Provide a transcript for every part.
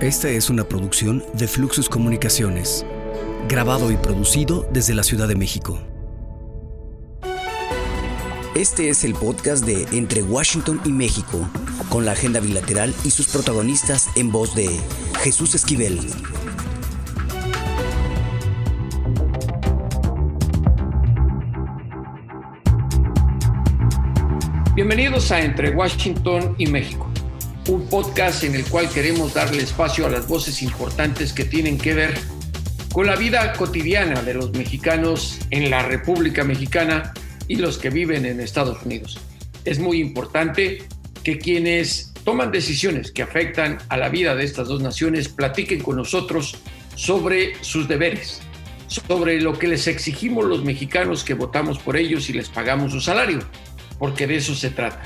Esta es una producción de Fluxus Comunicaciones, grabado y producido desde la Ciudad de México. Este es el podcast de Entre Washington y México, con la agenda bilateral y sus protagonistas en voz de Jesús Esquivel. Bienvenidos a Entre Washington y México un podcast en el cual queremos darle espacio a las voces importantes que tienen que ver con la vida cotidiana de los mexicanos en la República Mexicana y los que viven en Estados Unidos. Es muy importante que quienes toman decisiones que afectan a la vida de estas dos naciones platiquen con nosotros sobre sus deberes, sobre lo que les exigimos los mexicanos que votamos por ellos y les pagamos su salario, porque de eso se trata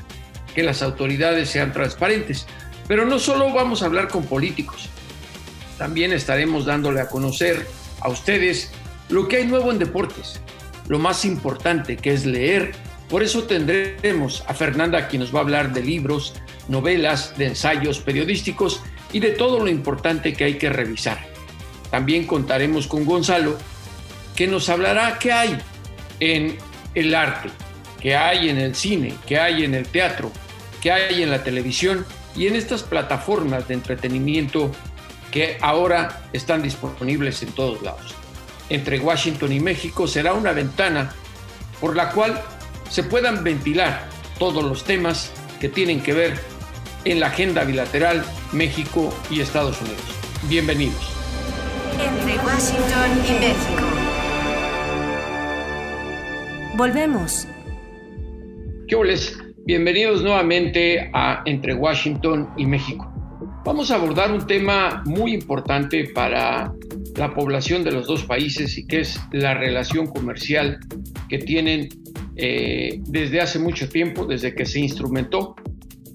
que las autoridades sean transparentes. Pero no solo vamos a hablar con políticos, también estaremos dándole a conocer a ustedes lo que hay nuevo en deportes, lo más importante que es leer. Por eso tendremos a Fernanda quien nos va a hablar de libros, novelas, de ensayos periodísticos y de todo lo importante que hay que revisar. También contaremos con Gonzalo que nos hablará qué hay en el arte, qué hay en el cine, qué hay en el teatro, que hay en la televisión y en estas plataformas de entretenimiento que ahora están disponibles en todos lados. Entre Washington y México será una ventana por la cual se puedan ventilar todos los temas que tienen que ver en la agenda bilateral México y Estados Unidos. Bienvenidos. Entre Washington y México. Volvemos. ¿Qué les Bienvenidos nuevamente a Entre Washington y México. Vamos a abordar un tema muy importante para la población de los dos países y que es la relación comercial que tienen eh, desde hace mucho tiempo, desde que se instrumentó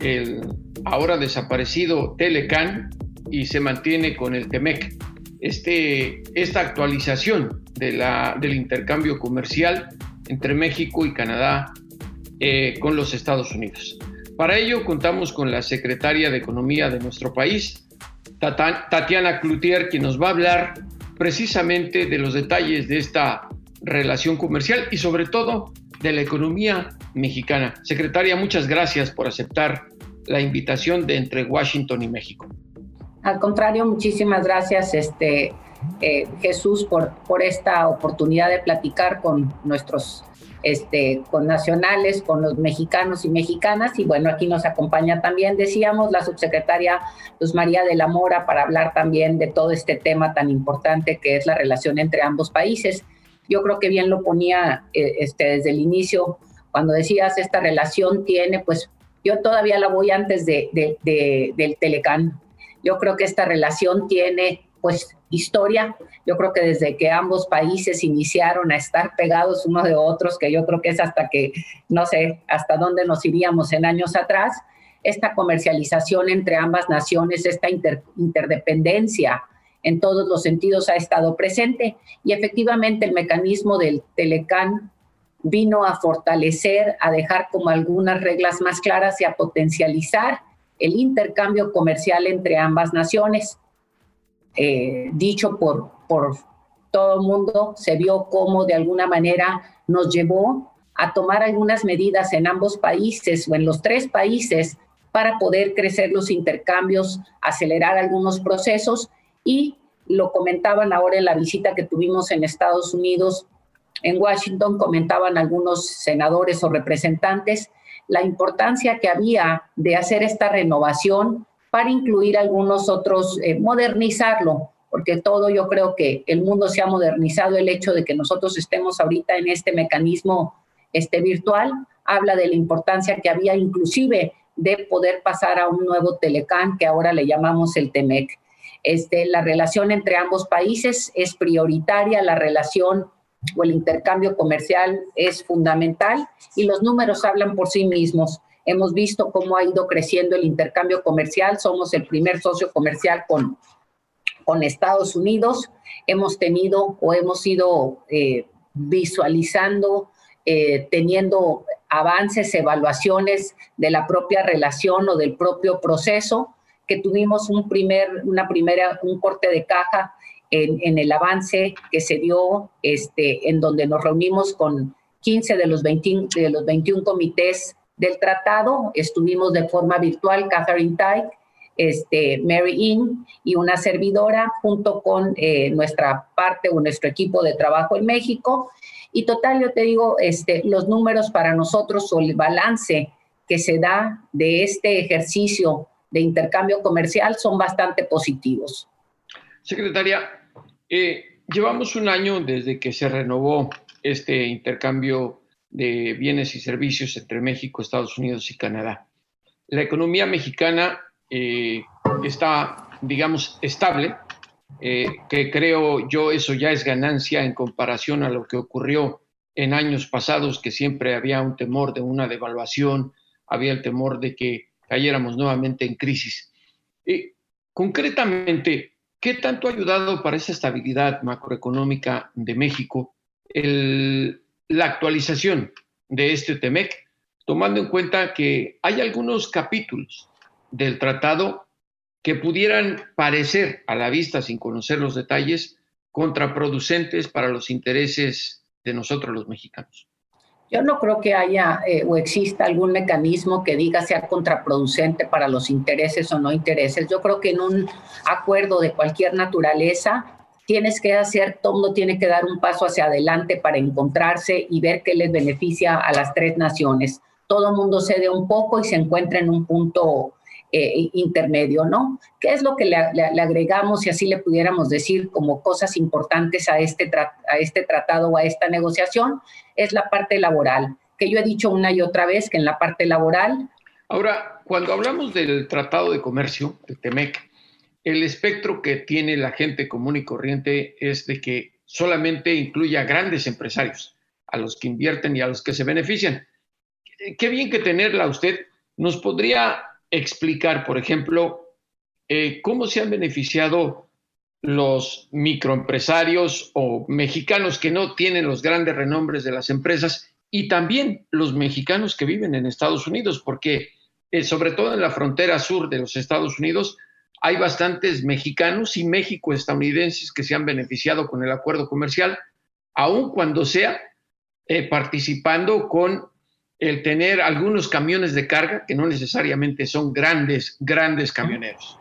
el ahora desaparecido Telecan y se mantiene con el TEMEC. Este, esta actualización del intercambio comercial entre México y Canadá eh, con los Estados Unidos. Para ello contamos con la secretaria de Economía de nuestro país, Tatiana Cloutier, quien nos va a hablar precisamente de los detalles de esta relación comercial y sobre todo de la economía mexicana. Secretaria, muchas gracias por aceptar la invitación de entre Washington y México. Al contrario, muchísimas gracias, este, eh, Jesús, por, por esta oportunidad de platicar con nuestros este, con nacionales, con los mexicanos y mexicanas. Y bueno, aquí nos acompaña también, decíamos, la subsecretaria Luz María de la Mora para hablar también de todo este tema tan importante que es la relación entre ambos países. Yo creo que bien lo ponía eh, este, desde el inicio, cuando decías esta relación tiene, pues yo todavía la voy antes de, del Telecán. Yo creo que esta relación tiene pues historia. Yo creo que desde que ambos países iniciaron a estar pegados unos de otros, que yo creo que es hasta que, no sé, hasta dónde nos iríamos en años atrás, esta comercialización entre ambas naciones, esta interdependencia en todos los sentidos ha estado presente y efectivamente el mecanismo del Telecán vino a fortalecer, a dejar como algunas reglas más claras y a potencializar el intercambio comercial entre ambas naciones. Eh, dicho por, por todo el mundo, se vio cómo de alguna manera nos llevó a tomar algunas medidas en ambos países o en los tres países para poder crecer los intercambios, acelerar algunos procesos y lo comentaban ahora en la visita que tuvimos en Estados Unidos, en Washington, comentaban algunos senadores o representantes la importancia que había de hacer esta renovación para incluir algunos otros, eh, modernizarlo, porque todo yo creo que el mundo se ha modernizado, el hecho de que nosotros estemos ahorita en este mecanismo este, virtual, habla de la importancia que había inclusive de poder pasar a un nuevo Telecán que ahora le llamamos el TEMEC. Este, la relación entre ambos países es prioritaria, la relación o el intercambio comercial es fundamental y los números hablan por sí mismos. Hemos visto cómo ha ido creciendo el intercambio comercial. Somos el primer socio comercial con, con Estados Unidos. Hemos tenido o hemos ido eh, visualizando, eh, teniendo avances, evaluaciones de la propia relación o del propio proceso que tuvimos un primer, una primera, un corte de caja en, en, el avance que se dio, este, en donde nos reunimos con 15 de los, 20, de los 21 comités del tratado. Estuvimos de forma virtual, Catherine Tyke, este, Mary Inn y una servidora junto con eh, nuestra parte o nuestro equipo de trabajo en México. Y total, yo te digo, este, los números para nosotros o el balance que se da de este ejercicio de intercambio comercial son bastante positivos. Secretaria, eh, llevamos un año desde que se renovó este intercambio de bienes y servicios entre México, Estados Unidos y Canadá. La economía mexicana eh, está, digamos, estable, eh, que creo yo eso ya es ganancia en comparación a lo que ocurrió en años pasados, que siempre había un temor de una devaluación, había el temor de que cayéramos nuevamente en crisis. y concretamente, ¿qué tanto ha ayudado para esa estabilidad macroeconómica de México la actualización de este TEMEC, tomando en cuenta que hay algunos capítulos del tratado que pudieran parecer a la vista, sin conocer los detalles, contraproducentes para los intereses de nosotros los mexicanos. Yo no creo que haya eh, o exista algún mecanismo que diga sea contraproducente para los intereses o no intereses. Yo creo que en un acuerdo de cualquier naturaleza tienes que hacer, todo mundo tiene que dar un paso hacia adelante para encontrarse y ver qué les beneficia a las tres naciones. Todo mundo cede un poco y se encuentra en un punto eh, intermedio, ¿no? ¿Qué es lo que le, agregamos, si así le pudiéramos decir, como cosas importantes a este, a este tratado o a esta negociación? Es la parte laboral, que yo he dicho una y otra vez que en la parte laboral... Ahora, cuando hablamos del Tratado de Comercio, el TEMEC, el espectro que tiene la gente común y corriente es de que solamente incluye a grandes empresarios, a los que invierten y a los que se benefician. Qué bien que tenerla usted. ¿Nos podría explicar, por ejemplo, eh, cómo se han beneficiado los microempresarios o mexicanos que no tienen los grandes renombres de las empresas y también los mexicanos que viven en Estados Unidos, porque eh, sobre todo en la frontera sur de los Estados Unidos hay bastantes mexicanos y México-estadounidenses que se han beneficiado con el acuerdo comercial, aun cuando sea eh, participando con el tener algunos camiones de carga que no necesariamente son grandes, grandes camioneros.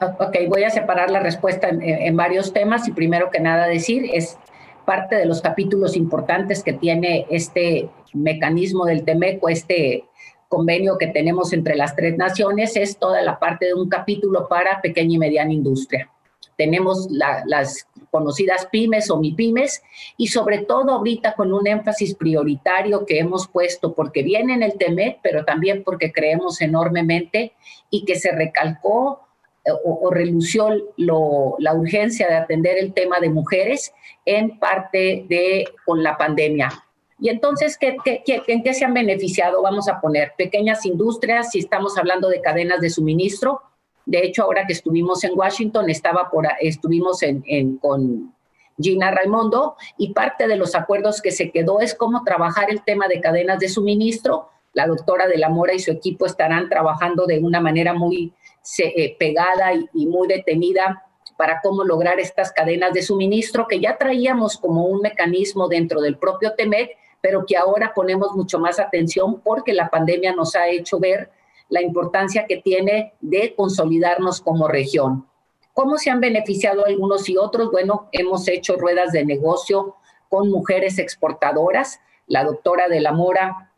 Ok, voy a separar la respuesta en, varios temas y primero que nada decir es parte de los capítulos importantes que tiene este mecanismo del TEMECO, este convenio que tenemos entre las tres naciones, es toda la parte de un capítulo para pequeña y mediana industria tenemos las conocidas pymes o MIPYMES y sobre todo ahorita con un énfasis prioritario que hemos puesto porque viene en el TEMEC, pero también porque creemos enormemente y que se recalcó eh, o, relució la urgencia de atender el tema de mujeres en parte de con la pandemia. Y entonces, ¿qué, en qué se han beneficiado? Vamos a poner pequeñas industrias, si estamos hablando de cadenas de suministro, de hecho, ahora que estuvimos en Washington, estaba por, estuvimos en, con Gina Raimondo y parte de los acuerdos que se quedó es cómo trabajar el tema de cadenas de suministro. La doctora de la Mora y su equipo estarán trabajando de una manera muy eh, pegada y, y muy detenida para cómo lograr estas cadenas de suministro que ya traíamos como un mecanismo dentro del propio TEMEC, pero que ahora ponemos mucho más atención porque la pandemia nos ha hecho ver la importancia que tiene de consolidarnos como región. ¿Cómo se han beneficiado algunos y otros? Bueno, hemos hecho ruedas de negocio con mujeres exportadoras. La doctora de la Mora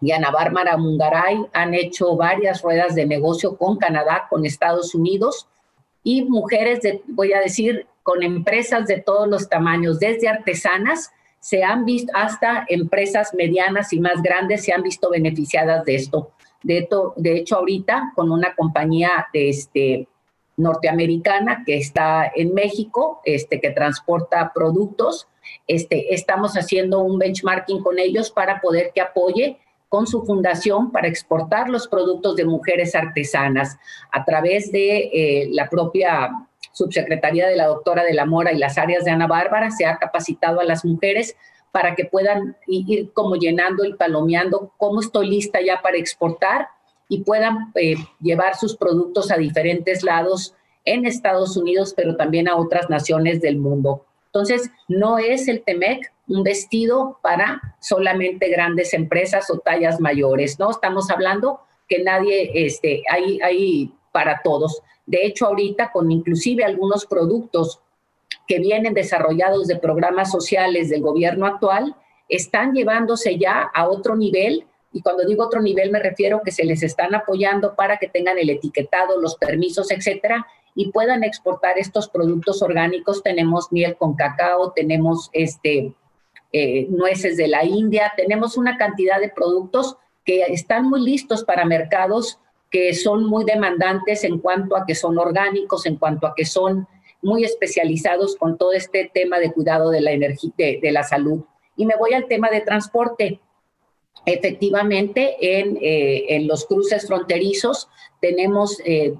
y Ana Bárbara Mungaray han hecho varias ruedas de negocio con Canadá, con Estados Unidos y mujeres, voy a decir, con empresas de todos los tamaños, desde artesanas, se han visto hasta empresas medianas y más grandes se han visto beneficiadas de esto. De, de hecho, ahorita con una compañía de este, norteamericana que está en México, este, que transporta productos, este, estamos haciendo un benchmarking con ellos para poder que apoye con su fundación para exportar los productos de mujeres artesanas a través de eh, la propia subsecretaría de la doctora de la Mora y las áreas de Ana Bárbara, se ha capacitado a las mujeres para que puedan ir como llenando y palomeando cómo estoy lista ya para exportar y puedan eh, llevar sus productos a diferentes lados en Estados Unidos, pero también a otras naciones del mundo. Entonces, no es el TEMEC un vestido para solamente grandes empresas o tallas mayores, ¿no? Estamos hablando que nadie, este, hay, hay para todos. De hecho, ahorita con inclusive algunos productos que vienen desarrollados de programas sociales del gobierno actual, están llevándose ya a otro nivel. Y cuando digo otro nivel me refiero que se les están apoyando para que tengan el etiquetado, los permisos, etcétera, y puedan exportar estos productos orgánicos. Tenemos miel con cacao, tenemos este, eh, nueces de la India, tenemos una cantidad de productos que están muy listos para mercados que son muy demandantes en cuanto a que son orgánicos, en cuanto a que son muy especializados con todo este tema de cuidado de la energía, de, la salud. Y me voy al tema de transporte. Efectivamente, en, eh, los cruces fronterizos tenemos, eh,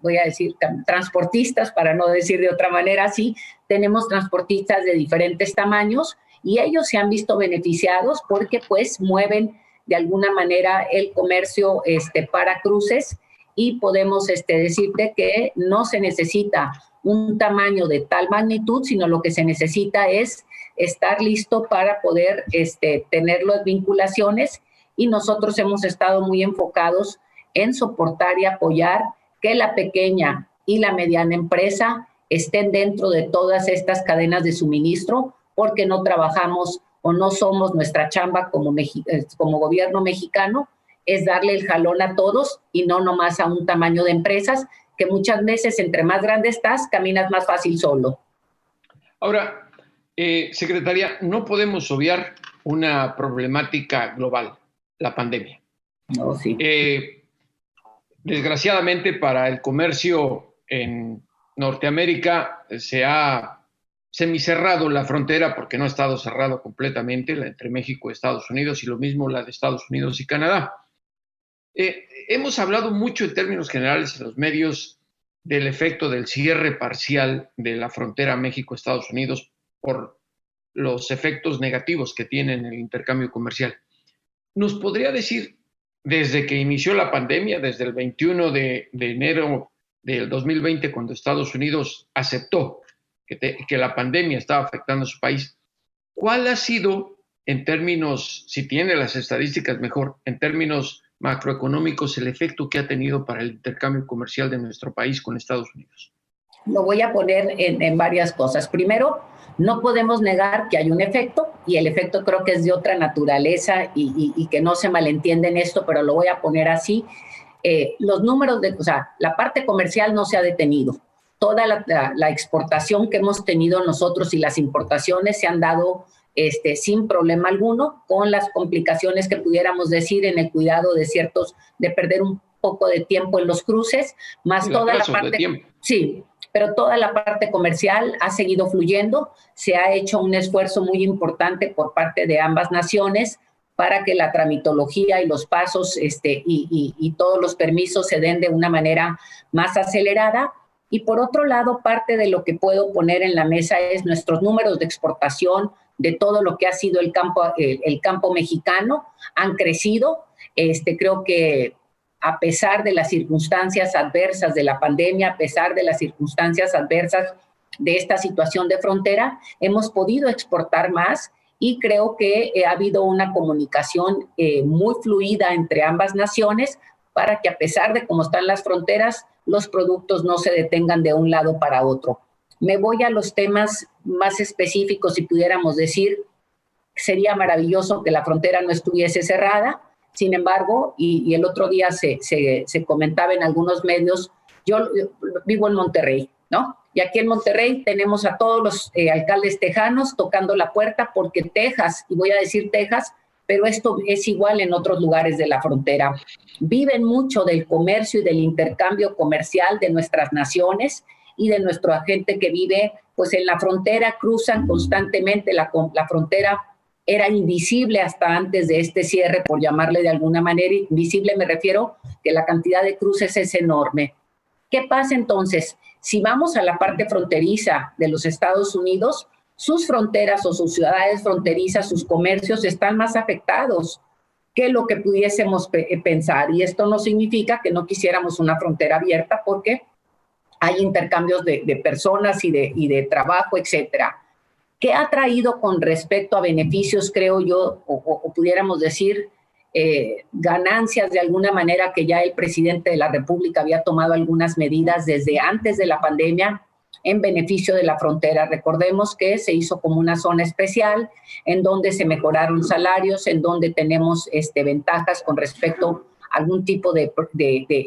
voy a decir, transportistas, para no decir de otra manera así, tenemos transportistas de diferentes tamaños y ellos se han visto beneficiados porque pues mueven de alguna manera el comercio este, para cruces y podemos este, decirte que no se necesita un tamaño de tal magnitud, sino lo que se necesita es estar listo para poder este, tener las vinculaciones. Y nosotros hemos estado muy enfocados en soportar y apoyar que la pequeña y la mediana empresa estén dentro de todas estas cadenas de suministro porque no trabajamos o no somos nuestra chamba como, eh, como gobierno mexicano, es darle el jalón a todos y no nomás a un tamaño de empresas, que muchas veces entre más grande estás, caminas más fácil solo. Ahora, eh, secretaria, no podemos obviar una problemática global, la pandemia. No, sí. Eh, desgraciadamente para el comercio en Norteamérica se ha semicerrado la frontera porque no ha estado cerrado completamente la entre México y Estados Unidos y lo mismo la de Estados Unidos y Canadá. Eh, hemos hablado mucho en términos generales en los medios del efecto del cierre parcial de la frontera México-Estados Unidos por los efectos negativos que tiene en el intercambio comercial. ¿Nos podría decir, desde que inició la pandemia, desde el 21 de, de enero del 2020, cuando Estados Unidos aceptó que, la pandemia estaba afectando a su país. ¿Cuál ha sido, en términos, si tiene las estadísticas mejor, en términos macroeconómicos, el efecto que ha tenido para el intercambio comercial de nuestro país con Estados Unidos? Lo voy a poner en, varias cosas. Primero, no podemos negar que hay un efecto y el efecto creo que es de otra naturaleza y, que no se malentiende en esto, pero lo voy a poner así. Eh, los números de, o sea, la parte comercial no se ha detenido toda la, exportación que hemos tenido nosotros y las importaciones se han dado este, sin problema alguno, con las complicaciones que pudiéramos decir en el cuidado de ciertos, de perder un poco de tiempo en los cruces, más toda la parte... Sí, pero toda la parte comercial ha seguido fluyendo, se ha hecho un esfuerzo muy importante por parte de ambas naciones para que la tramitología y los pasos este, y, y todos los permisos se den de una manera más acelerada y por otro lado, parte de lo que puedo poner en la mesa es nuestros números de exportación de todo lo que ha sido el campo, el, campo mexicano, han crecido. Este, creo que a pesar de las circunstancias adversas de la pandemia, a pesar de las circunstancias adversas de esta situación de frontera, hemos podido exportar más y creo que eh, ha habido una comunicación eh, muy fluida entre ambas naciones para que a pesar de cómo están las fronteras, los productos no se detengan de un lado para otro. Me voy a los temas más específicos, si pudiéramos decir, sería maravilloso que la frontera no estuviese cerrada, sin embargo, y, el otro día se, comentaba en algunos medios, yo vivo en Monterrey, ¿no? Y aquí en Monterrey tenemos a todos los eh, alcaldes tejanos tocando la puerta porque Texas, y voy a decir Texas, pero esto es igual en otros lugares de la frontera. Viven mucho del comercio y del intercambio comercial de nuestras naciones y de nuestro agente que vive pues en la frontera, cruzan constantemente la, la frontera era invisible hasta antes de este cierre, por llamarle de alguna manera. Invisible me refiero que la cantidad de cruces es enorme. ¿Qué pasa entonces? Si vamos a la parte fronteriza de los Estados Unidos, sus fronteras o sus ciudades fronterizas, sus comercios están más afectados. que lo que pudiésemos pensar. Y esto no significa que no quisiéramos una frontera abierta porque hay intercambios de, personas y de, y de trabajo, etcétera. ¿Qué ha traído con respecto a beneficios, creo yo, o, pudiéramos decir, eh, ganancias de alguna manera que ya el presidente de la República había tomado algunas medidas desde antes de la pandemia en beneficio de la frontera. Recordemos que se hizo como una zona especial en donde se mejoraron salarios, en donde tenemos este, ventajas con respecto algún tipo de,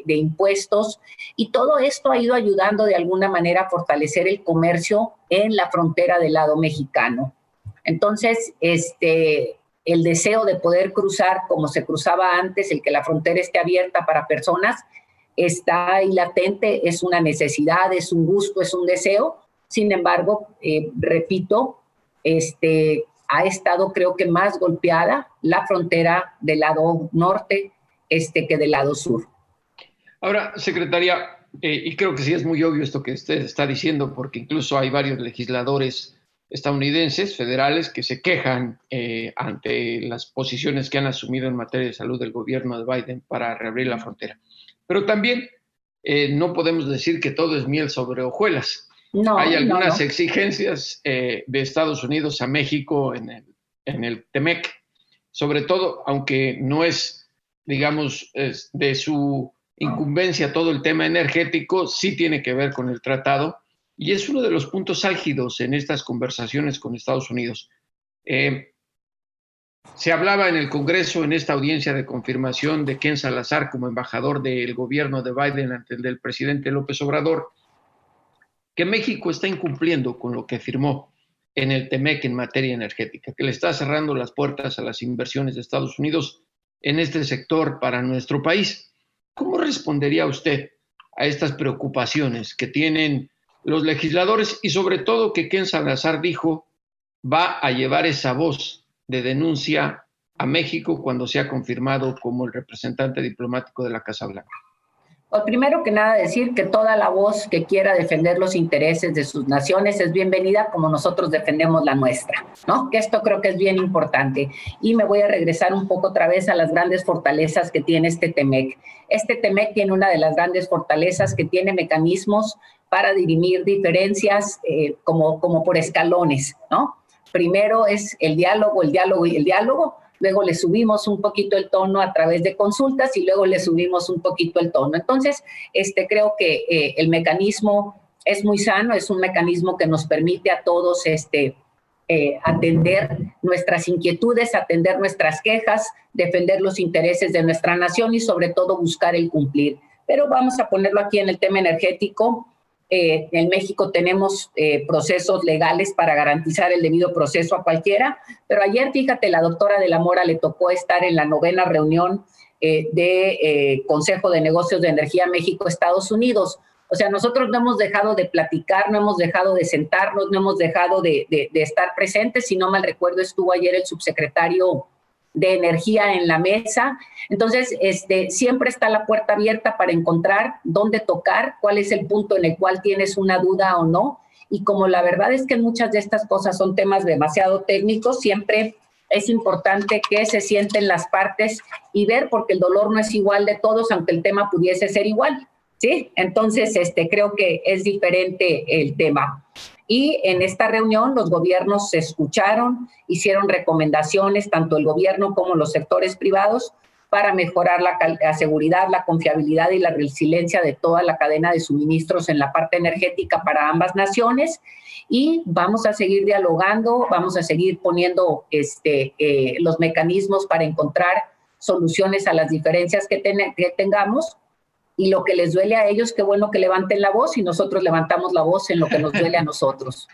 impuestos y todo esto ha ido ayudando de alguna manera a fortalecer el comercio en la frontera del lado mexicano. Entonces, este, el deseo de poder cruzar como se cruzaba antes, el que la frontera esté abierta para personas, está ahí latente, es una necesidad, es un gusto, es un deseo. Sin embargo, eh, repito, este, ha estado creo que más golpeada la frontera del lado norte este, que del lado sur. Ahora, secretaria, eh, y creo que sí es muy obvio esto que usted está diciendo, porque incluso hay varios legisladores estadounidenses, federales, que se quejan eh, ante las posiciones que han asumido en materia de salud del gobierno de Biden para reabrir la frontera. Pero también eh, no podemos decir que todo es miel sobre hojuelas. No, hay algunas exigencias de Estados Unidos a México en el, en el TEMEC, sobre todo, aunque no es digamos, de su incumbencia todo el tema energético, sí tiene que ver con el tratado y es uno de los puntos álgidos en estas conversaciones con Estados Unidos. Eh, se hablaba en el Congreso, en esta audiencia de confirmación de Ken Salazar como embajador del gobierno de Biden ante el del presidente López Obrador, que México está incumpliendo con lo que firmó en el TEMEC en materia energética, que le está cerrando las puertas a las inversiones de Estados Unidos en este sector para nuestro país. ¿Cómo respondería usted a estas preocupaciones que tienen los legisladores y sobre todo que Ken Salazar dijo va a llevar esa voz de denuncia a México cuando sea confirmado como el representante diplomático de la Casa Blanca? Pues primero que nada decir que toda la voz que quiera defender los intereses de sus naciones es bienvenida como nosotros defendemos la nuestra, ¿no? Que esto creo que es bien importante. Y me voy a regresar un poco otra vez a las grandes fortalezas que tiene este TEMEC. Este TEMEC tiene una de las grandes fortalezas que tiene mecanismos para dirimir diferencias eh, como, como por escalones, ¿no? Primero es el diálogo, el diálogo y el diálogo luego le subimos un poquito el tono a través de consultas y luego le subimos un poquito el tono. Entonces, este, creo que eh, el mecanismo es muy sano, es un mecanismo que nos permite a todos este, eh, atender nuestras inquietudes, atender nuestras quejas, defender los intereses de nuestra nación y sobre todo buscar el cumplir. Pero vamos a ponerlo aquí en el tema energético. Eh, en México tenemos eh, procesos legales para garantizar el debido proceso a cualquiera, pero ayer, fíjate, la doctora de la Mora le tocó estar en la novena reunión eh, de Consejo de Negocios de Energía México-Estados Unidos. O sea, nosotros no hemos dejado de platicar, no hemos dejado de sentarnos, no hemos dejado de, de estar presentes. Si no mal recuerdo, estuvo ayer el subsecretario de energía en la mesa. Entonces, este, siempre está la puerta abierta para encontrar dónde tocar, cuál es el punto en el cual tienes una duda o no. Y como la verdad es que muchas de estas cosas son temas demasiado técnicos, siempre es importante que se sienten las partes y ver, porque el dolor no es igual de todos, aunque el tema pudiese ser igual. ¿sí? Entonces, este, creo que es diferente el tema. Y en esta reunión los gobiernos se escucharon, hicieron recomendaciones, tanto el gobierno como los sectores privados, para mejorar la, seguridad, la confiabilidad y la resiliencia de toda la cadena de suministros en la parte energética para ambas naciones. Y vamos a seguir dialogando, vamos a seguir poniendo este, eh, los mecanismos para encontrar soluciones a las diferencias que, que tengamos y lo que les duele a ellos, qué bueno que levanten la voz y nosotros levantamos la voz en lo que nos duele a nosotros.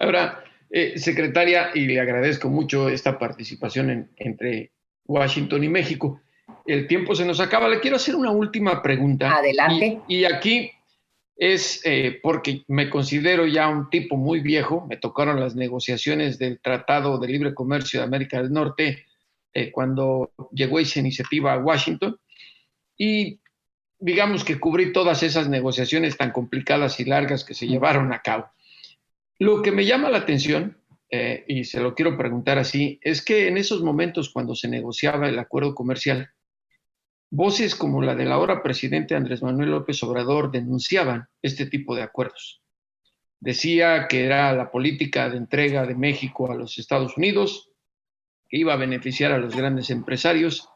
Ahora, eh, secretaria, y le agradezco mucho esta participación entre Washington y México. El tiempo se nos acaba. Le quiero hacer una última pregunta. Adelante. Y, aquí es eh, porque me considero ya un tipo muy viejo. Me tocaron las negociaciones del Tratado de Libre Comercio de América del Norte eh, cuando llegó esa iniciativa a Washington. Y digamos que cubrí todas esas negociaciones tan complicadas y largas que se llevaron a cabo. Lo que me llama la atención eh, y se lo quiero preguntar así, es que en esos momentos cuando se negociaba el acuerdo comercial, voces como la del ahora presidente Andrés Manuel López Obrador denunciaban este tipo de acuerdos. Decía que era la política de entrega de México a los Estados Unidos, que iba a beneficiar a los grandes empresarios.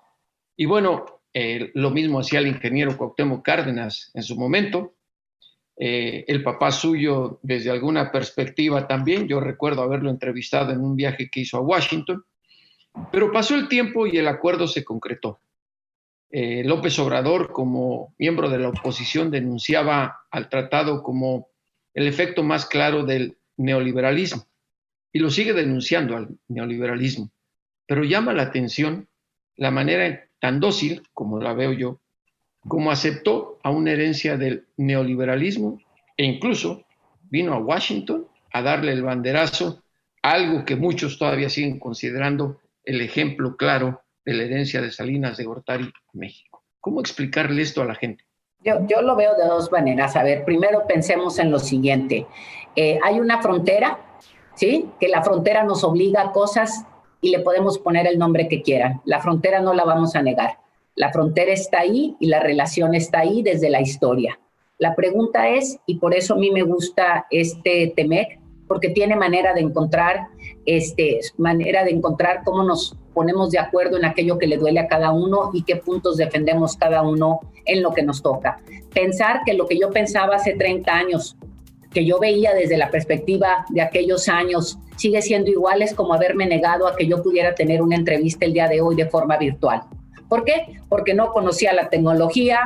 Y bueno, eh, lo mismo hacía el ingeniero Cuauhtémoc Cárdenas en su momento. Eh, el papá suyo, desde alguna perspectiva también, yo recuerdo haberlo entrevistado en un viaje que hizo a Washington, pero pasó el tiempo y el acuerdo se concretó. Eh, López Obrador, como miembro de la oposición, denunciaba al tratado como el efecto más claro del neoliberalismo y lo sigue denunciando al neoliberalismo. Pero llama la atención la manera tan dócil, como la veo yo, como aceptó a una herencia del neoliberalismo e incluso vino a Washington a darle el banderazo, algo que muchos todavía siguen considerando el ejemplo claro de la herencia de Salinas de Gortari, México. ¿Cómo explicarle esto a la gente? Yo, yo lo veo de dos maneras. A ver, primero pensemos en lo siguiente. Eh, hay una frontera, ¿sí? Que la frontera nos obliga a cosas y le podemos poner el nombre que quieran. La frontera no la vamos a negar. La frontera está ahí y la relación está ahí desde la historia. La pregunta es, y por eso a mí me gusta este TEMEC, porque tiene manera de encontrar, este, manera de encontrar cómo nos ponemos de acuerdo en aquello que le duele a cada uno y qué puntos defendemos cada uno en lo que nos toca. Pensar que lo que yo pensaba hace 30 años, que yo veía desde la perspectiva de aquellos años, sigue siendo igual es como haberme negado a que yo pudiera tener una entrevista el día de hoy de forma virtual. ¿Por qué? Porque no conocía la tecnología,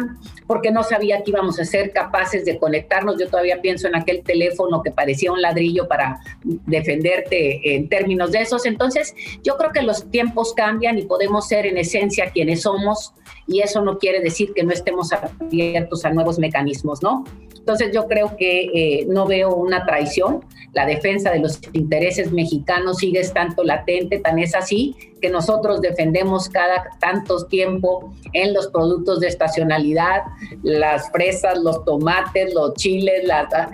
porque no sabía que íbamos a ser capaces de conectarnos. Yo todavía pienso en aquel teléfono que parecía un ladrillo para defenderte en términos de esos. Entonces, yo creo que los tiempos cambian y podemos ser en esencia quienes somos y eso no quiere decir que no estemos abiertos a nuevos mecanismos, ¿no? Entonces yo creo que eh, no veo una traición. La defensa de los intereses mexicanos sigue tanto latente, tan es así que nosotros defendemos cada tanto tiempo en los productos de estacionalidad, las fresas, los tomates, los chiles,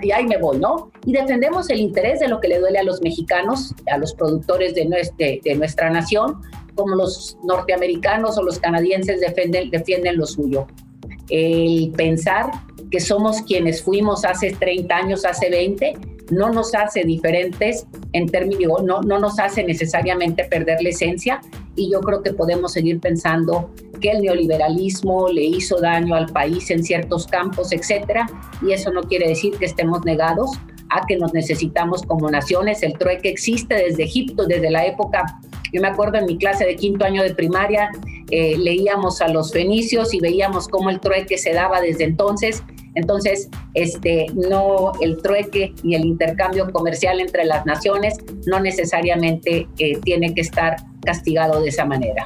y ahí me voy, ¿no? Y defendemos el interés de lo que le duele a los mexicanos, a los productores de, de nuestra nación, como los norteamericanos o los canadienses defienden, defienden lo suyo. El pensar que somos quienes fuimos hace 30 años, hace 20, no nos hace diferentes en términos, no, no nos hace necesariamente perder la esencia y yo creo que podemos seguir pensando que el neoliberalismo le hizo daño al país en ciertos campos, etcétera, y eso no quiere decir que estemos negados a que nos necesitamos como naciones. El trueque existe desde Egipto, desde la época yo me acuerdo en mi clase de quinto año de primaria, eh, leíamos a los fenicios y veíamos cómo el trueque se daba desde entonces. Entonces, este, no el trueque y el intercambio comercial entre las naciones no necesariamente eh, tiene que estar castigado de esa manera.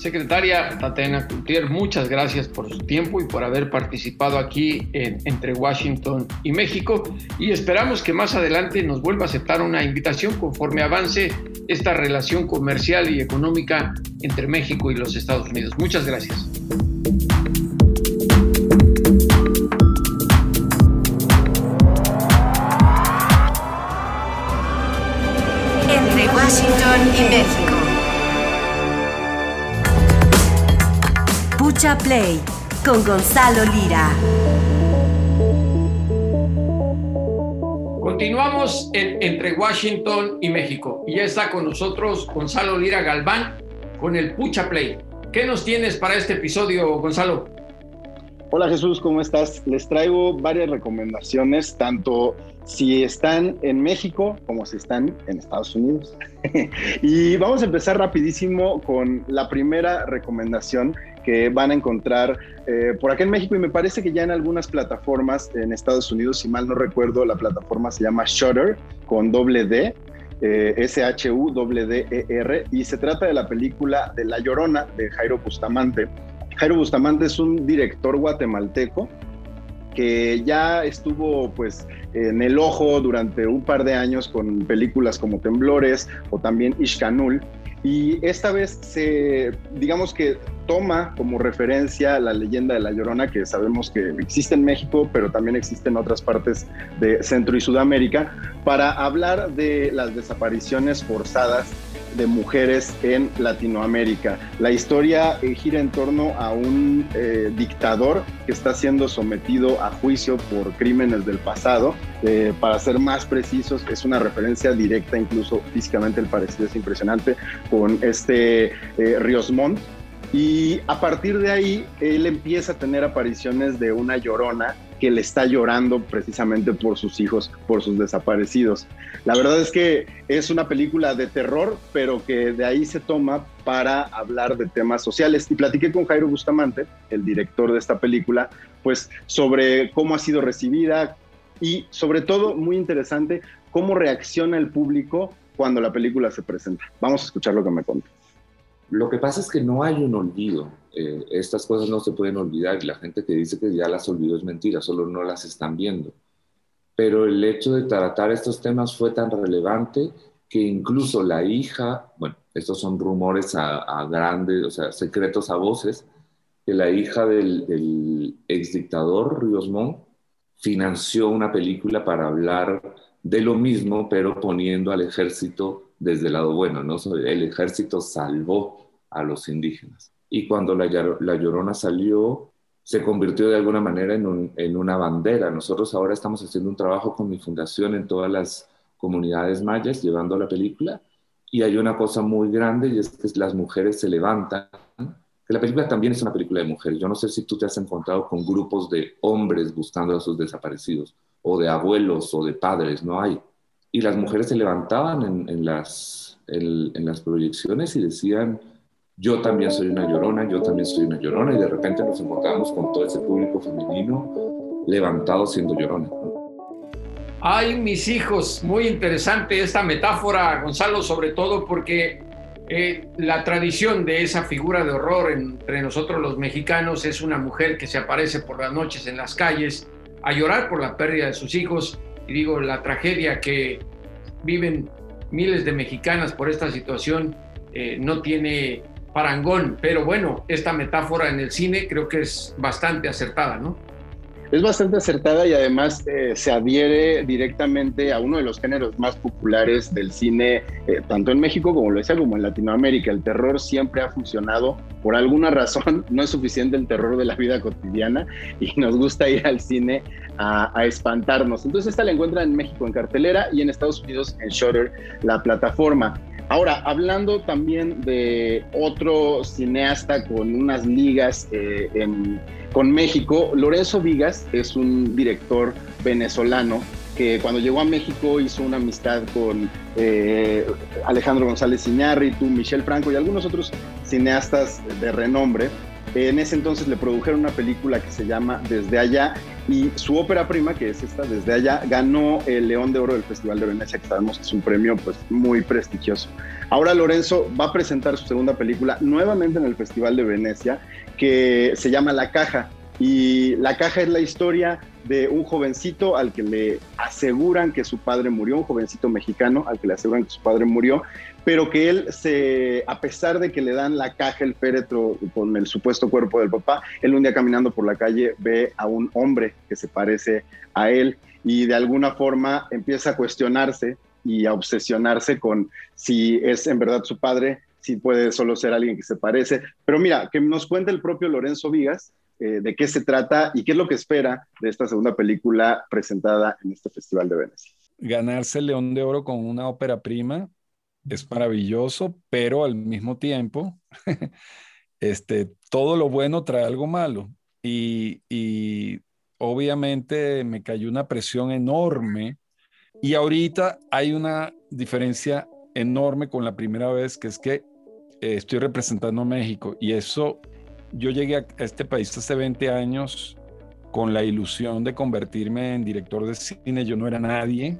Secretaria Tatiana Cloutier, muchas gracias por su tiempo y por haber participado aquí entre Washington y México y esperamos que más adelante nos vuelva a aceptar una invitación conforme avance esta relación comercial y económica entre México y los Estados Unidos. Muchas gracias. Y México. Pucha Play con Gonzalo Lira. Continuamos entre Washington y México. Y ya está con nosotros Gonzalo Lira Galván con el Pucha Play. ¿Qué nos tienes para este episodio, Gonzalo? Hola Jesús, ¿cómo estás? Les traigo varias recomendaciones, tanto si están en México como si están en Estados Unidos. y vamos a empezar rapidísimo con la primera recomendación que van a encontrar eh, por acá en México y me parece que ya en algunas plataformas en Estados Unidos, si mal no recuerdo, la plataforma se llama Shutter con doble D. Eh, S-H-U-D-D-E-R, y se trata de la película de La Llorona de Jairo Bustamante. Jairo Bustamante es un director guatemalteco que ya estuvo pues en el ojo durante un par de años con películas como Temblores o también Ishkanul. Y esta vez se, digamos que toma como referencia la leyenda de La Llorona, que sabemos que existe en México, pero también existe en otras partes de Centro y Sudamérica, para hablar de las desapariciones forzadas de mujeres en Latinoamérica. La historia eh, gira en torno a un eh, dictador que está siendo sometido a juicio por crímenes del pasado. Eh, para ser más precisos, es una referencia directa, incluso físicamente el parecido es impresionante, con este Riosmont. Y a partir de ahí, él empieza a tener apariciones de una llorona que le está llorando precisamente por sus hijos, por sus desaparecidos. La verdad es que es una película de terror, pero que de ahí se toma para hablar de temas sociales. Y platiqué con Jairo Bustamante, el director de esta película, pues sobre cómo ha sido recibida y sobre todo, muy interesante, cómo reacciona el público cuando la película se presenta. Vamos a escuchar lo que me contó. Lo que pasa es que no hay un olvido. Eh, estas cosas no se pueden olvidar y la gente que dice que ya las olvidó es mentira, solo no las están viendo. Pero el hecho de tratar estos temas fue tan relevante que incluso la hija, bueno, estos son rumores a, grandes, o sea, secretos a voces, que la hija del, del ex Ríos Montt financió una película para hablar de lo mismo, pero poniendo al ejército desde el lado bueno, ¿no? El ejército salvó a los indígenas. Y cuando la, Llorona salió, se convirtió de alguna manera en, en, una bandera. Nosotros ahora estamos haciendo un trabajo con mi fundación en todas las comunidades mayas, llevando la película. Y hay una cosa muy grande y es que las mujeres se levantan. Que la película también es una película de mujeres. Yo no sé si tú te has encontrado con grupos de hombres buscando a sus desaparecidos, o de abuelos o de padres, no hay y las mujeres se levantaban en, las, en, las proyecciones y decían, yo también soy una llorona, yo también soy una llorona, y de repente nos encontramos con todo ese público femenino levantado siendo llorona. Ay, mis hijos, muy interesante esta metáfora, Gonzalo, sobre todo porque eh, la tradición de esa figura de horror entre nosotros los mexicanos es una mujer que se aparece por las noches en las calles a llorar por la pérdida de sus hijos y digo, la tragedia que viven miles de mexicanas por esta situación eh, no tiene parangón, pero bueno, esta metáfora en el cine creo que es bastante acertada, ¿no? Es bastante acertada y además eh, se adhiere directamente a uno de los géneros más populares del cine, eh, tanto en México como lo decía, como en Latinoamérica. El terror siempre ha funcionado. Por alguna razón no es suficiente el terror de la vida cotidiana y nos gusta ir al cine a, a espantarnos. Entonces esta la encuentran en México en cartelera y en Estados Unidos en Shutter, la plataforma. Ahora, hablando también de otro cineasta con unas ligas eh, con México, Lorenzo Vigas es un director venezolano que cuando llegó a México hizo una amistad con eh, Alejandro González Iñárritu, Michel Franco y algunos otros cineastas de renombre. En ese entonces le produjeron una película que se llama Desde allá y su ópera prima, que es esta, Desde allá, ganó el León de Oro del Festival de Venecia, que sabemos que es un premio pues, muy prestigioso. Ahora Lorenzo va a presentar su segunda película nuevamente en el Festival de Venecia, que se llama La Caja. Y La Caja es la historia de un jovencito al que le aseguran que su padre murió, un jovencito mexicano al que le aseguran que su padre murió, pero que él se, a pesar de que le dan la caja, el féretro con el supuesto cuerpo del papá, él un día caminando por la calle ve a un hombre que se parece a él y de alguna forma empieza a cuestionarse y a obsesionarse con si es en verdad su padre, si puede solo ser alguien que se parece. Pero mira, que nos cuente el propio Lorenzo Vigas eh, de qué se trata y qué es lo que espera de esta segunda película presentada en este Festival de Venecia. Ganarse el León de Oro con una ópera prima es maravilloso, pero al mismo tiempo, este, todo lo bueno trae algo malo. Y, y obviamente me cayó una presión enorme. Y ahorita hay una diferencia enorme con la primera vez, que es que eh, estoy representando a México. Y eso, yo llegué a este país hace 20 años con la ilusión de convertirme en director de cine. Yo no era nadie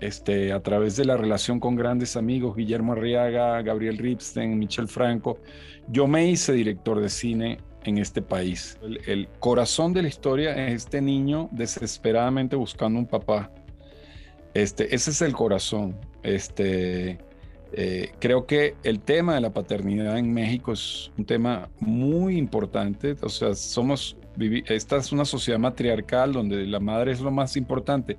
este, a través de la relación con grandes amigos, Guillermo Arriaga, Gabriel Ripstein, Michel Franco, yo me hice director de cine en este país. El, corazón de la historia es este niño desesperadamente buscando un papá. Este, ese es el corazón. Este, Eh, creo que el tema de la paternidad en México es un tema muy importante. O sea, somos, esta es una sociedad matriarcal donde la madre es lo más importante.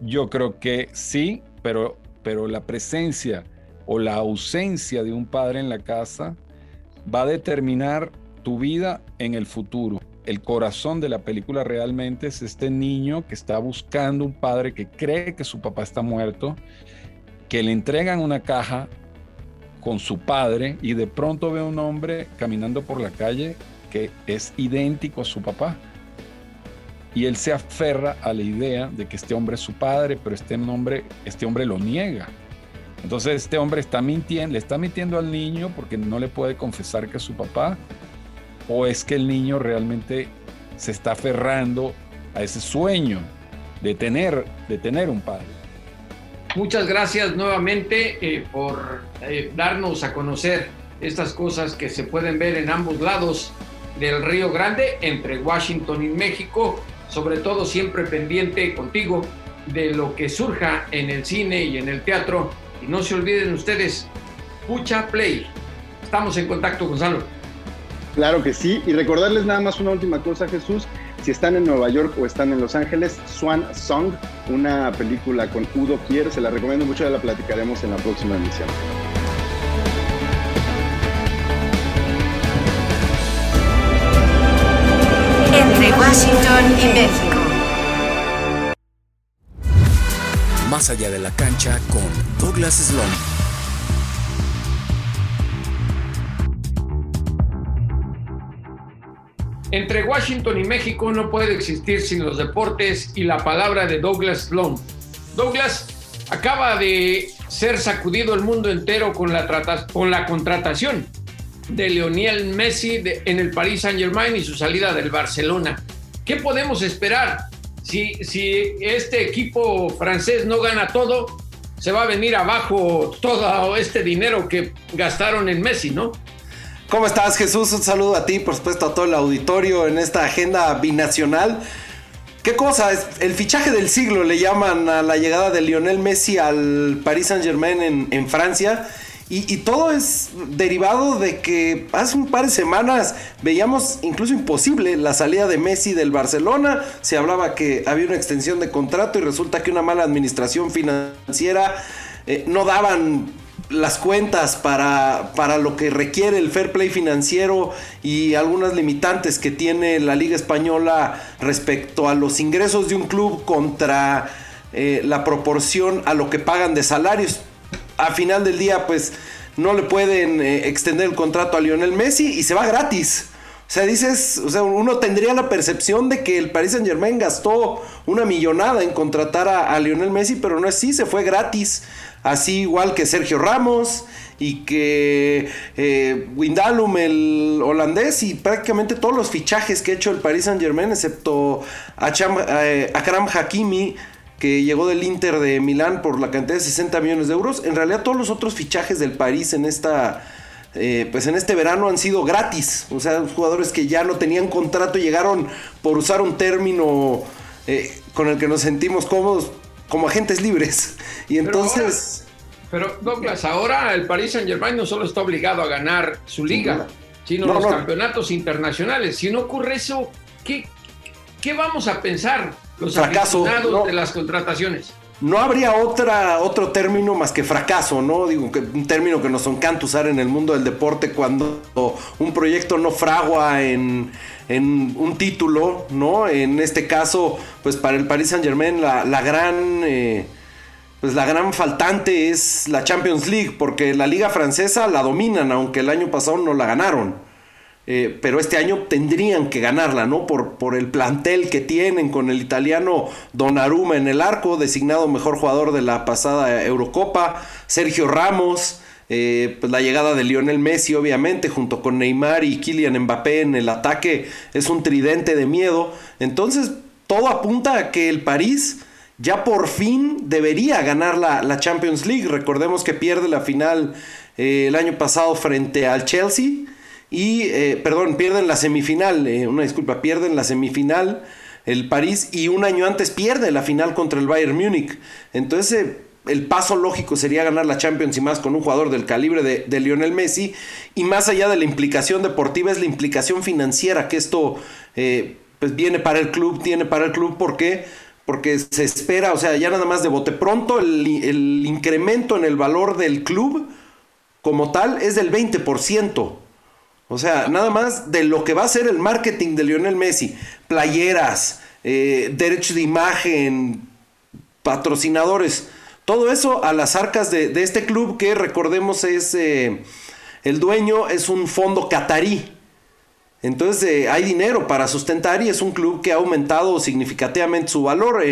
Yo creo que sí, pero, pero la presencia o la ausencia de un padre en la casa va a determinar tu vida en el futuro. El corazón de la película realmente es este niño que está buscando un padre que cree que su papá está muerto que le entregan una caja con su padre y de pronto ve un hombre caminando por la calle que es idéntico a su papá. Y él se aferra a la idea de que este hombre es su padre, pero este hombre, este hombre lo niega. Entonces este hombre está mintiendo, le está mintiendo al niño porque no le puede confesar que es su papá, o es que el niño realmente se está aferrando a ese sueño de tener, de tener un padre. Muchas gracias nuevamente eh, por eh, darnos a conocer estas cosas que se pueden ver en ambos lados del Río Grande, entre Washington y México, sobre todo siempre pendiente contigo de lo que surja en el cine y en el teatro. Y no se olviden ustedes, Pucha Play. Estamos en contacto, Gonzalo. Claro que sí. Y recordarles nada más una última cosa, Jesús. Si están en Nueva York o están en Los Ángeles, Swan Song, una película con Udo Kier, se la recomiendo mucho, ya la platicaremos en la próxima emisión. Entre Washington y México. Más allá de la cancha con Douglas Sloan. Entre Washington y México no puede existir sin los deportes y la palabra de Douglas Sloan. Douglas acaba de ser sacudido el mundo entero con la, con la contratación de Lionel Messi en el Paris Saint Germain y su salida del Barcelona. ¿Qué podemos esperar? Si, si este equipo francés no gana todo, se va a venir abajo todo este dinero que gastaron en Messi, ¿no? ¿Cómo estás, Jesús? Un saludo a ti, por supuesto, a todo el auditorio en esta agenda binacional. ¿Qué cosa? Es el fichaje del siglo le llaman a la llegada de Lionel Messi al Paris Saint Germain en, Francia. Y, todo es derivado de que hace un par de semanas veíamos incluso imposible la salida de Messi del Barcelona. Se hablaba que había una extensión de contrato y resulta que una mala administración financiera eh, no daban las cuentas para, para, lo que requiere el fair play financiero y algunas limitantes que tiene la Liga Española respecto a los ingresos de un club contra eh, la proporción a lo que pagan de salarios. A final del día, pues no le pueden eh, extender el contrato a Lionel Messi y se va gratis. O sea, dices, o sea, uno tendría la percepción de que el Paris Saint Germain gastó una millonada en contratar a, a Lionel Messi, pero no es así, se fue gratis así igual que Sergio Ramos y que eh, Windalum, el holandés, y prácticamente todos los fichajes que ha hecho el Paris Saint Germain, excepto a eh, Akram Hakimi, que llegó del Inter de Milán por la cantidad de 60 millones de euros. En realidad todos los otros fichajes del París en esta... Eh, pues en este verano han sido gratis. O sea, jugadores que ya no tenían contrato llegaron por usar un término con el que nos sentimos cómodos como agentes libres. Y entonces... Pero, Douglas, ahora el Paris Saint Germain no solo está obligado a ganar su liga, sino los campeonatos internacionales. Si no ocurre eso, ¿qué, qué vamos a pensar los fracaso de las contrataciones? No habría otra, otro término más que fracaso, ¿no? Digo, que un término que nos encanta usar en el mundo del deporte cuando un proyecto no fragua en, en un título, ¿no? En este caso, pues para el Paris Saint Germain la, gran... Eh, pues la gran faltante es la Champions League, porque la liga francesa la dominan, aunque el año pasado no la ganaron. Eh, pero este año tendrían que ganarla, ¿no? Por, por el plantel que tienen con el italiano Donnarumma en el arco, designado mejor jugador de la pasada Eurocopa, Sergio Ramos, eh, pues la llegada de Lionel Messi, obviamente, junto con Neymar y Kylian Mbappé en el ataque, es un tridente de miedo. Entonces, todo apunta a que el París ya por fin debería ganar la, Champions League. Recordemos que pierde la final eh, el año pasado frente al Chelsea. Y, eh, perdón, pierden la semifinal, una disculpa, pierden la semifinal el París y un año antes pierde la final contra el Bayern Múnich. Entonces el paso lógico sería ganar la Champions y más con un jugador del calibre de, Lionel Messi. Y más allá de la implicación deportiva, es la implicación financiera que esto eh, pues viene para el club, tiene para el club. ¿Por qué? Porque se espera, o sea, ya nada más de bote pronto, el, el incremento en el valor del club como tal es del 20%. O sea, nada más de lo que va a ser el marketing de Lionel Messi. Playeras, eh, derechos de imagen, patrocinadores. Todo eso a las arcas de, este club que recordemos es... Eh, el dueño es un fondo catarí. Entonces eh, hay dinero para sustentar y es un club que ha aumentado significativamente su valor.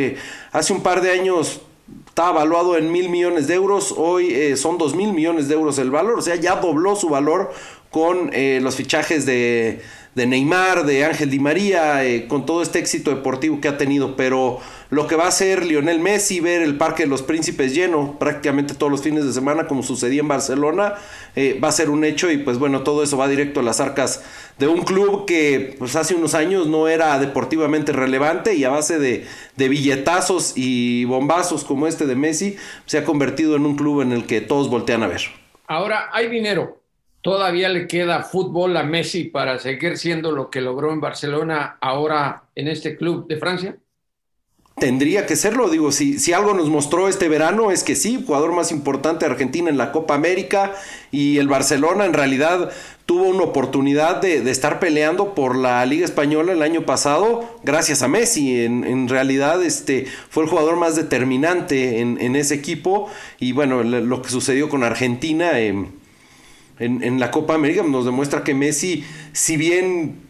hace un par de años estaba evaluado en mil millones de euros, hoy son dos mil millones de euros el valor, o sea, ya dobló su valor con los fichajes de, de Neymar, de Ángel Di María, eh, con todo este éxito deportivo que ha tenido, pero lo que va a hacer Lionel Messi, ver el Parque de los Príncipes lleno prácticamente todos los fines de semana, como sucedía en Barcelona, eh, va a ser un hecho y pues bueno, todo eso va directo a las arcas de un club que pues hace unos años no era deportivamente relevante y a base de, de billetazos y bombazos como este de Messi, se ha convertido en un club en el que todos voltean a ver. Ahora hay dinero, todavía le queda fútbol a Messi para seguir siendo lo que logró en Barcelona ahora en este club de Francia? Tendría que serlo, digo, si, si algo nos mostró este verano es que sí, jugador más importante de Argentina en la Copa América y el Barcelona en realidad tuvo una oportunidad de, estar peleando por la Liga Española el año pasado gracias a Messi. En, realidad este, fue el jugador más determinante en, ese equipo y bueno, lo que sucedió con Argentina... Eh, en, la Copa América nos demuestra que Messi, si bien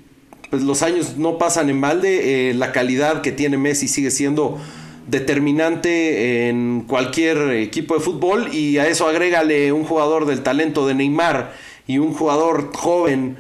pues, los años no pasan en balde, eh, la calidad que tiene Messi sigue siendo determinante en cualquier equipo de fútbol y a eso agrégale un jugador del talento de Neymar y un jugador joven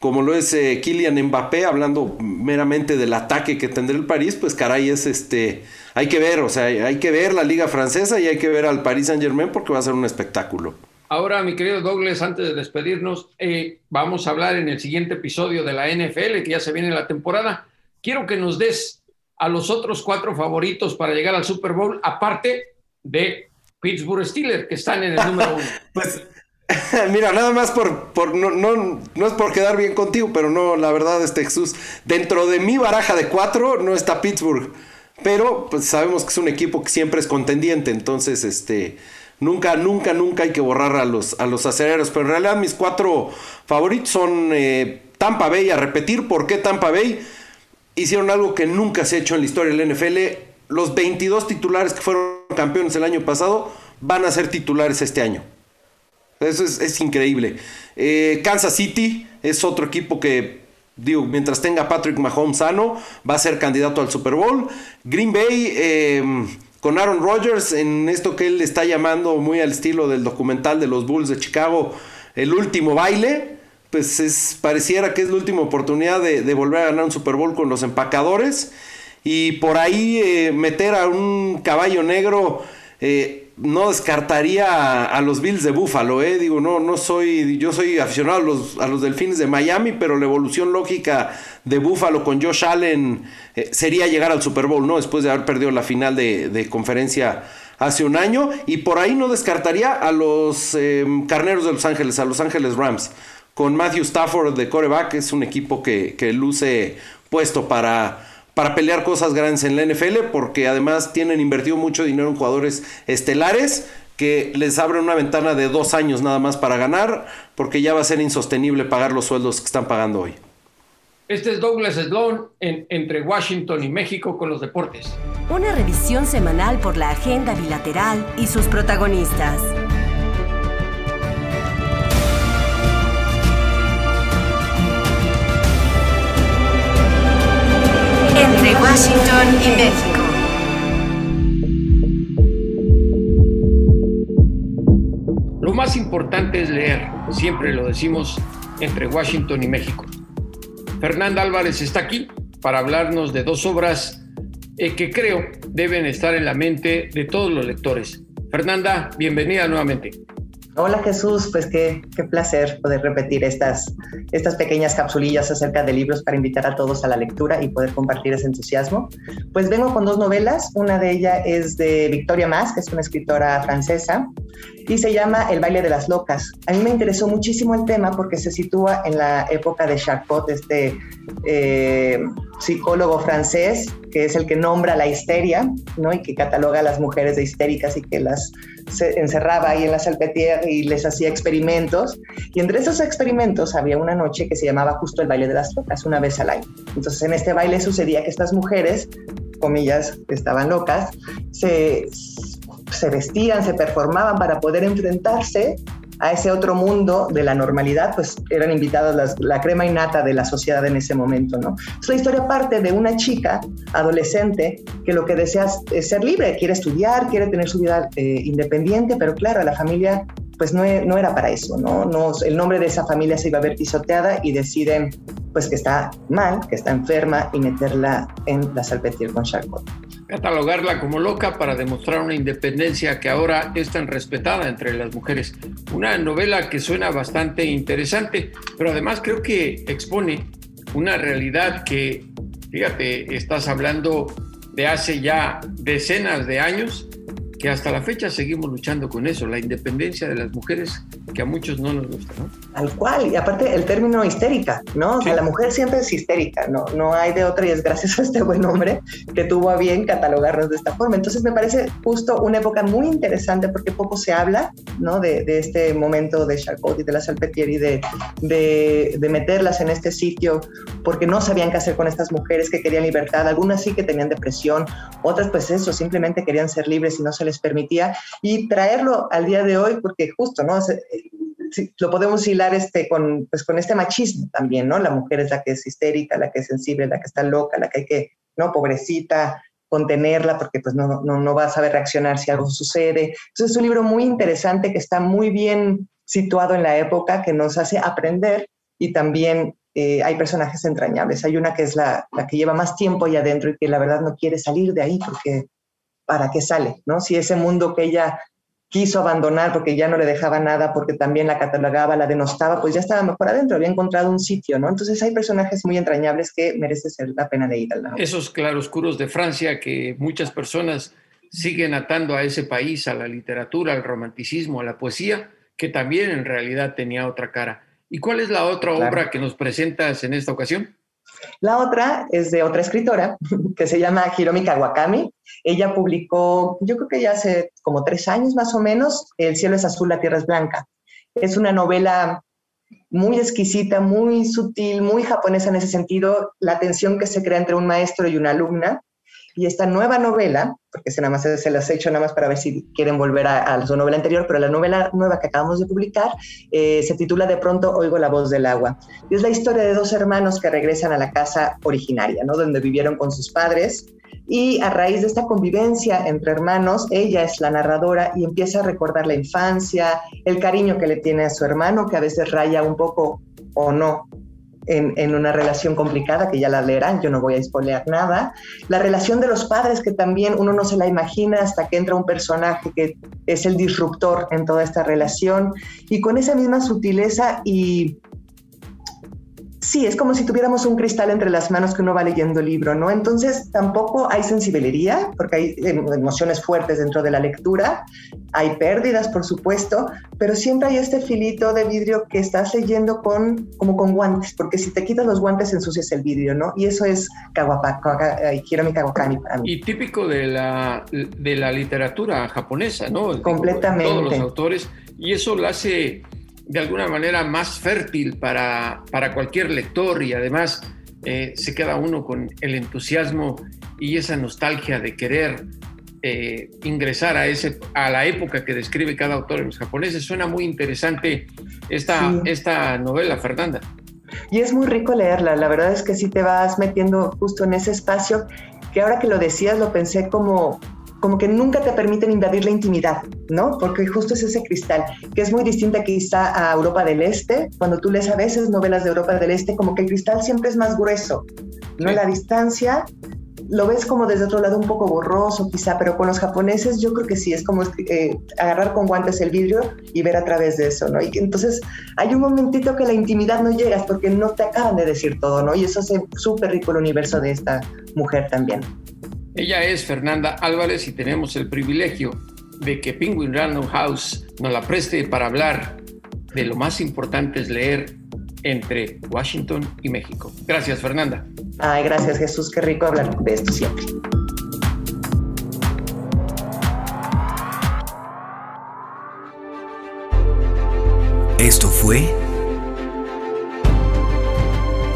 como lo es eh, Kylian Mbappé, hablando meramente del ataque que tendrá el París, pues caray, es este, hay que ver, o sea, hay que ver la liga francesa y hay que ver al Paris Saint Germain porque va a ser un espectáculo. Ahora, mi querido Douglas, antes de despedirnos, eh, vamos a hablar en el siguiente episodio de la NFL, que ya se viene la temporada. Quiero que nos des a los otros cuatro favoritos para llegar al Super Bowl, aparte de Pittsburgh Steelers, que están en el número uno. pues, mira, nada más por, por no, no, no, es por quedar bien contigo, pero no, la verdad, este Jesús, dentro de mi baraja de cuatro no está Pittsburgh, pero pues sabemos que es un equipo que siempre es contendiente, entonces, este Nunca, nunca, nunca hay que borrar a los, a los aceleros. Pero en realidad mis cuatro favoritos son eh, Tampa Bay. A repetir, ¿por qué Tampa Bay? Hicieron algo que nunca se ha hecho en la historia del NFL. Los 22 titulares que fueron campeones el año pasado van a ser titulares este año. Eso es, increíble. Eh, Kansas City es otro equipo que, digo, mientras tenga Patrick Mahomes sano, va a ser candidato al Super Bowl. Green Bay... Eh, con Aaron Rodgers en esto que él está llamando muy al estilo del documental de los Bulls de Chicago, el último baile, pues es, pareciera que es la última oportunidad de, volver a ganar un Super Bowl con los empacadores y por ahí eh, meter a un caballo negro. Eh, no descartaría a, los Bills de Buffalo, eh. Digo, no, no soy, yo soy aficionado a los, a los Delfines de Miami, pero la evolución lógica de Buffalo con Josh Allen eh, sería llegar al Super Bowl, ¿no? Después de haber perdido la final de, conferencia hace un año. Y por ahí no descartaría a los em, Carneros de Los Ángeles, a Los Ángeles Rams. Con Matthew Stafford de coreback, es un equipo que, que luce puesto para para pelear cosas grandes en la NFL, porque además tienen invertido mucho dinero en jugadores estelares que les abren una ventana de dos años nada más para ganar, porque ya va a ser insostenible pagar los sueldos que están pagando hoy. Este es Douglas Sloan en, entre Washington y México con los deportes. Una revisión semanal por la agenda bilateral y sus protagonistas. Washington y México. Lo más importante es leer, siempre lo decimos, entre Washington y México. Fernanda Álvarez está aquí para hablarnos de dos obras eh, que creo deben estar en la mente de todos los lectores. Fernanda, bienvenida nuevamente. Hola Jesús, pues qué, qué, placer poder repetir estas, estas pequeñas capsulillas acerca de libros para invitar a todos a la lectura y poder compartir ese entusiasmo. Pues vengo con dos novelas, una de ellas es de Victoria Mas, que es una escritora francesa, y se llama El baile de las locas. A mí me interesó muchísimo el tema porque se sitúa en la época de Charcot, este eh, psicólogo francés que es el que nombra la histeria, ¿no? Y que cataloga a las mujeres de histéricas y que las encerraba ahí en la salpetier y les hacía experimentos. Y entre esos experimentos había una noche que se llamaba justo el baile de las locas, una vez al año. Entonces en este baile sucedía que estas mujeres, comillas, estaban locas, se se vestían, se performaban para poder enfrentarse a ese otro mundo de la normalidad, pues eran invitadas la crema innata de la sociedad en ese momento, ¿no? Es la historia parte de una chica adolescente que lo que desea es ser libre, quiere estudiar, quiere tener su vida eh, independiente, pero claro, la familia pues no, no, era para eso, ¿no? El nombre de esa familia se iba a ver pisoteada y deciden pues que está mal, que está enferma y meterla en la salpetier con Charcot catalogarla como loca para demostrar una independencia que ahora es tan respetada entre las mujeres. Una novela que suena bastante interesante, pero además creo que expone una realidad que, fíjate, estás hablando de hace ya decenas de años que hasta la fecha seguimos luchando con eso, la independencia de las mujeres, que a muchos no nos gusta, ¿no? Tal cual, y aparte el término histérica, ¿no? O sea, la mujer siempre es histérica, ¿no? No hay de otra y es gracias a este buen hombre que tuvo a bien catalogarnos de esta forma. Entonces me parece justo una época muy interesante porque poco se habla, ¿no? De, de este momento de Charcot y de la Salpetier de, de, de meterlas en este sitio porque no sabían qué hacer con estas mujeres que querían libertad, algunas sí que tenían depresión, otras pues eso, simplemente querían ser libres y no se les les permitía y traerlo al día de hoy porque justo, ¿no? lo podemos hilar este, con, pues, con este machismo también, ¿no? La mujer es la que es histérica, la que es sensible, la que está loca, la que hay que, ¿no? Pobrecita, contenerla porque pues no, no, no va a saber reaccionar si algo sucede. Entonces es un libro muy interesante que está muy bien situado en la época, que nos hace aprender y también eh, hay personajes entrañables. Hay una que es la, la, que lleva más tiempo ahí adentro y que la verdad no quiere salir de ahí porque para qué sale, ¿no? Si ese mundo que ella quiso abandonar porque ya no le dejaba nada, porque también la catalogaba, la denostaba, pues ya estaba mejor adentro, había encontrado un sitio, ¿no? Entonces hay personajes muy entrañables que merece ser la pena de ir al lado. Esos claroscuros de Francia que muchas personas siguen atando a ese país, a la literatura, al romanticismo, a la poesía, que también en realidad tenía otra cara. ¿Y cuál es la otra obra que nos presentas en esta ocasión? La otra es de otra escritora que se llama Hiromi Kawakami. Ella publicó, yo creo que ya hace como tres años más o menos, El cielo es azul, la tierra es blanca. Es una novela muy exquisita, muy sutil, muy japonesa en ese sentido, la tensión que se crea entre un maestro y una alumna, y esta nueva novela, porque se, nada más se las he hecho nada más para ver si quieren volver a, su novela anterior, pero la novela nueva que acabamos de publicar eh, se titula De pronto oigo la voz del agua. Y es la historia de dos hermanos que regresan a la casa originaria, ¿no? Donde vivieron con sus padres. Y a raíz de esta convivencia entre hermanos, ella es la narradora y empieza a recordar la infancia, el cariño que le tiene a su hermano, que a veces raya un poco o no en, una relación complicada, que ya la leerán, yo no voy a spoilear nada. La relación de los padres, que también uno no se la imagina hasta que entra un personaje que es el disruptor en toda esta relación. Y con esa misma sutileza y Sí, es como si tuviéramos un cristal entre las manos que uno va leyendo el libro, ¿no? Entonces tampoco hay sensibilidad, porque hay emociones fuertes dentro de la lectura, hay pérdidas, por supuesto, pero siempre hay este filito de vidrio que estás leyendo con, como con guantes, porque si te quitas los guantes ensucias el vidrio, ¿no? Y eso es Hiromi Kawakami para mí. Y típico de la, de la literatura japonesa, ¿no? Completamente. Todos los autores, y eso lo hace de alguna manera más fértil para, para cualquier lector y además eh, se queda uno con el entusiasmo y esa nostalgia de querer eh, ingresar a, ese, a la época que describe cada autor en los japoneses. Suena muy interesante esta, esta novela, Fernanda. Y es muy rico leerla, la verdad es que si te vas metiendo justo en ese espacio, que ahora que lo decías lo pensé como como que nunca te permiten invadir la intimidad, ¿no? Porque justo es ese cristal, que es muy distinta quizá a Europa del Este. Cuando tú lees a veces novelas de Europa del Este, como que el cristal siempre es más grueso, ¿no? La distancia lo ves como desde otro lado un poco borroso quizá, pero con los japoneses yo creo que sí, es como eh, agarrar con guantes el vidrio y ver a través de eso, ¿no? Y entonces hay un momentito que la intimidad no llegas porque no te acaban de decir todo, ¿no? Y eso hace súper rico el universo de esta mujer también. Ella es Fernanda Álvarez y tenemos el privilegio de que Penguin Random House nos la preste para hablar de lo más importante es leer entre Washington y México. Gracias, Fernanda. Ay, gracias, Jesús. Qué rico hablar de esto siempre. Esto fue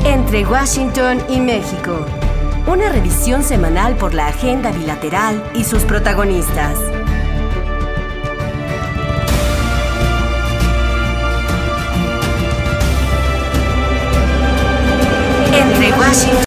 Entre Washington y México. Una revisión semanal por la agenda bilateral y sus protagonistas. Entre Washington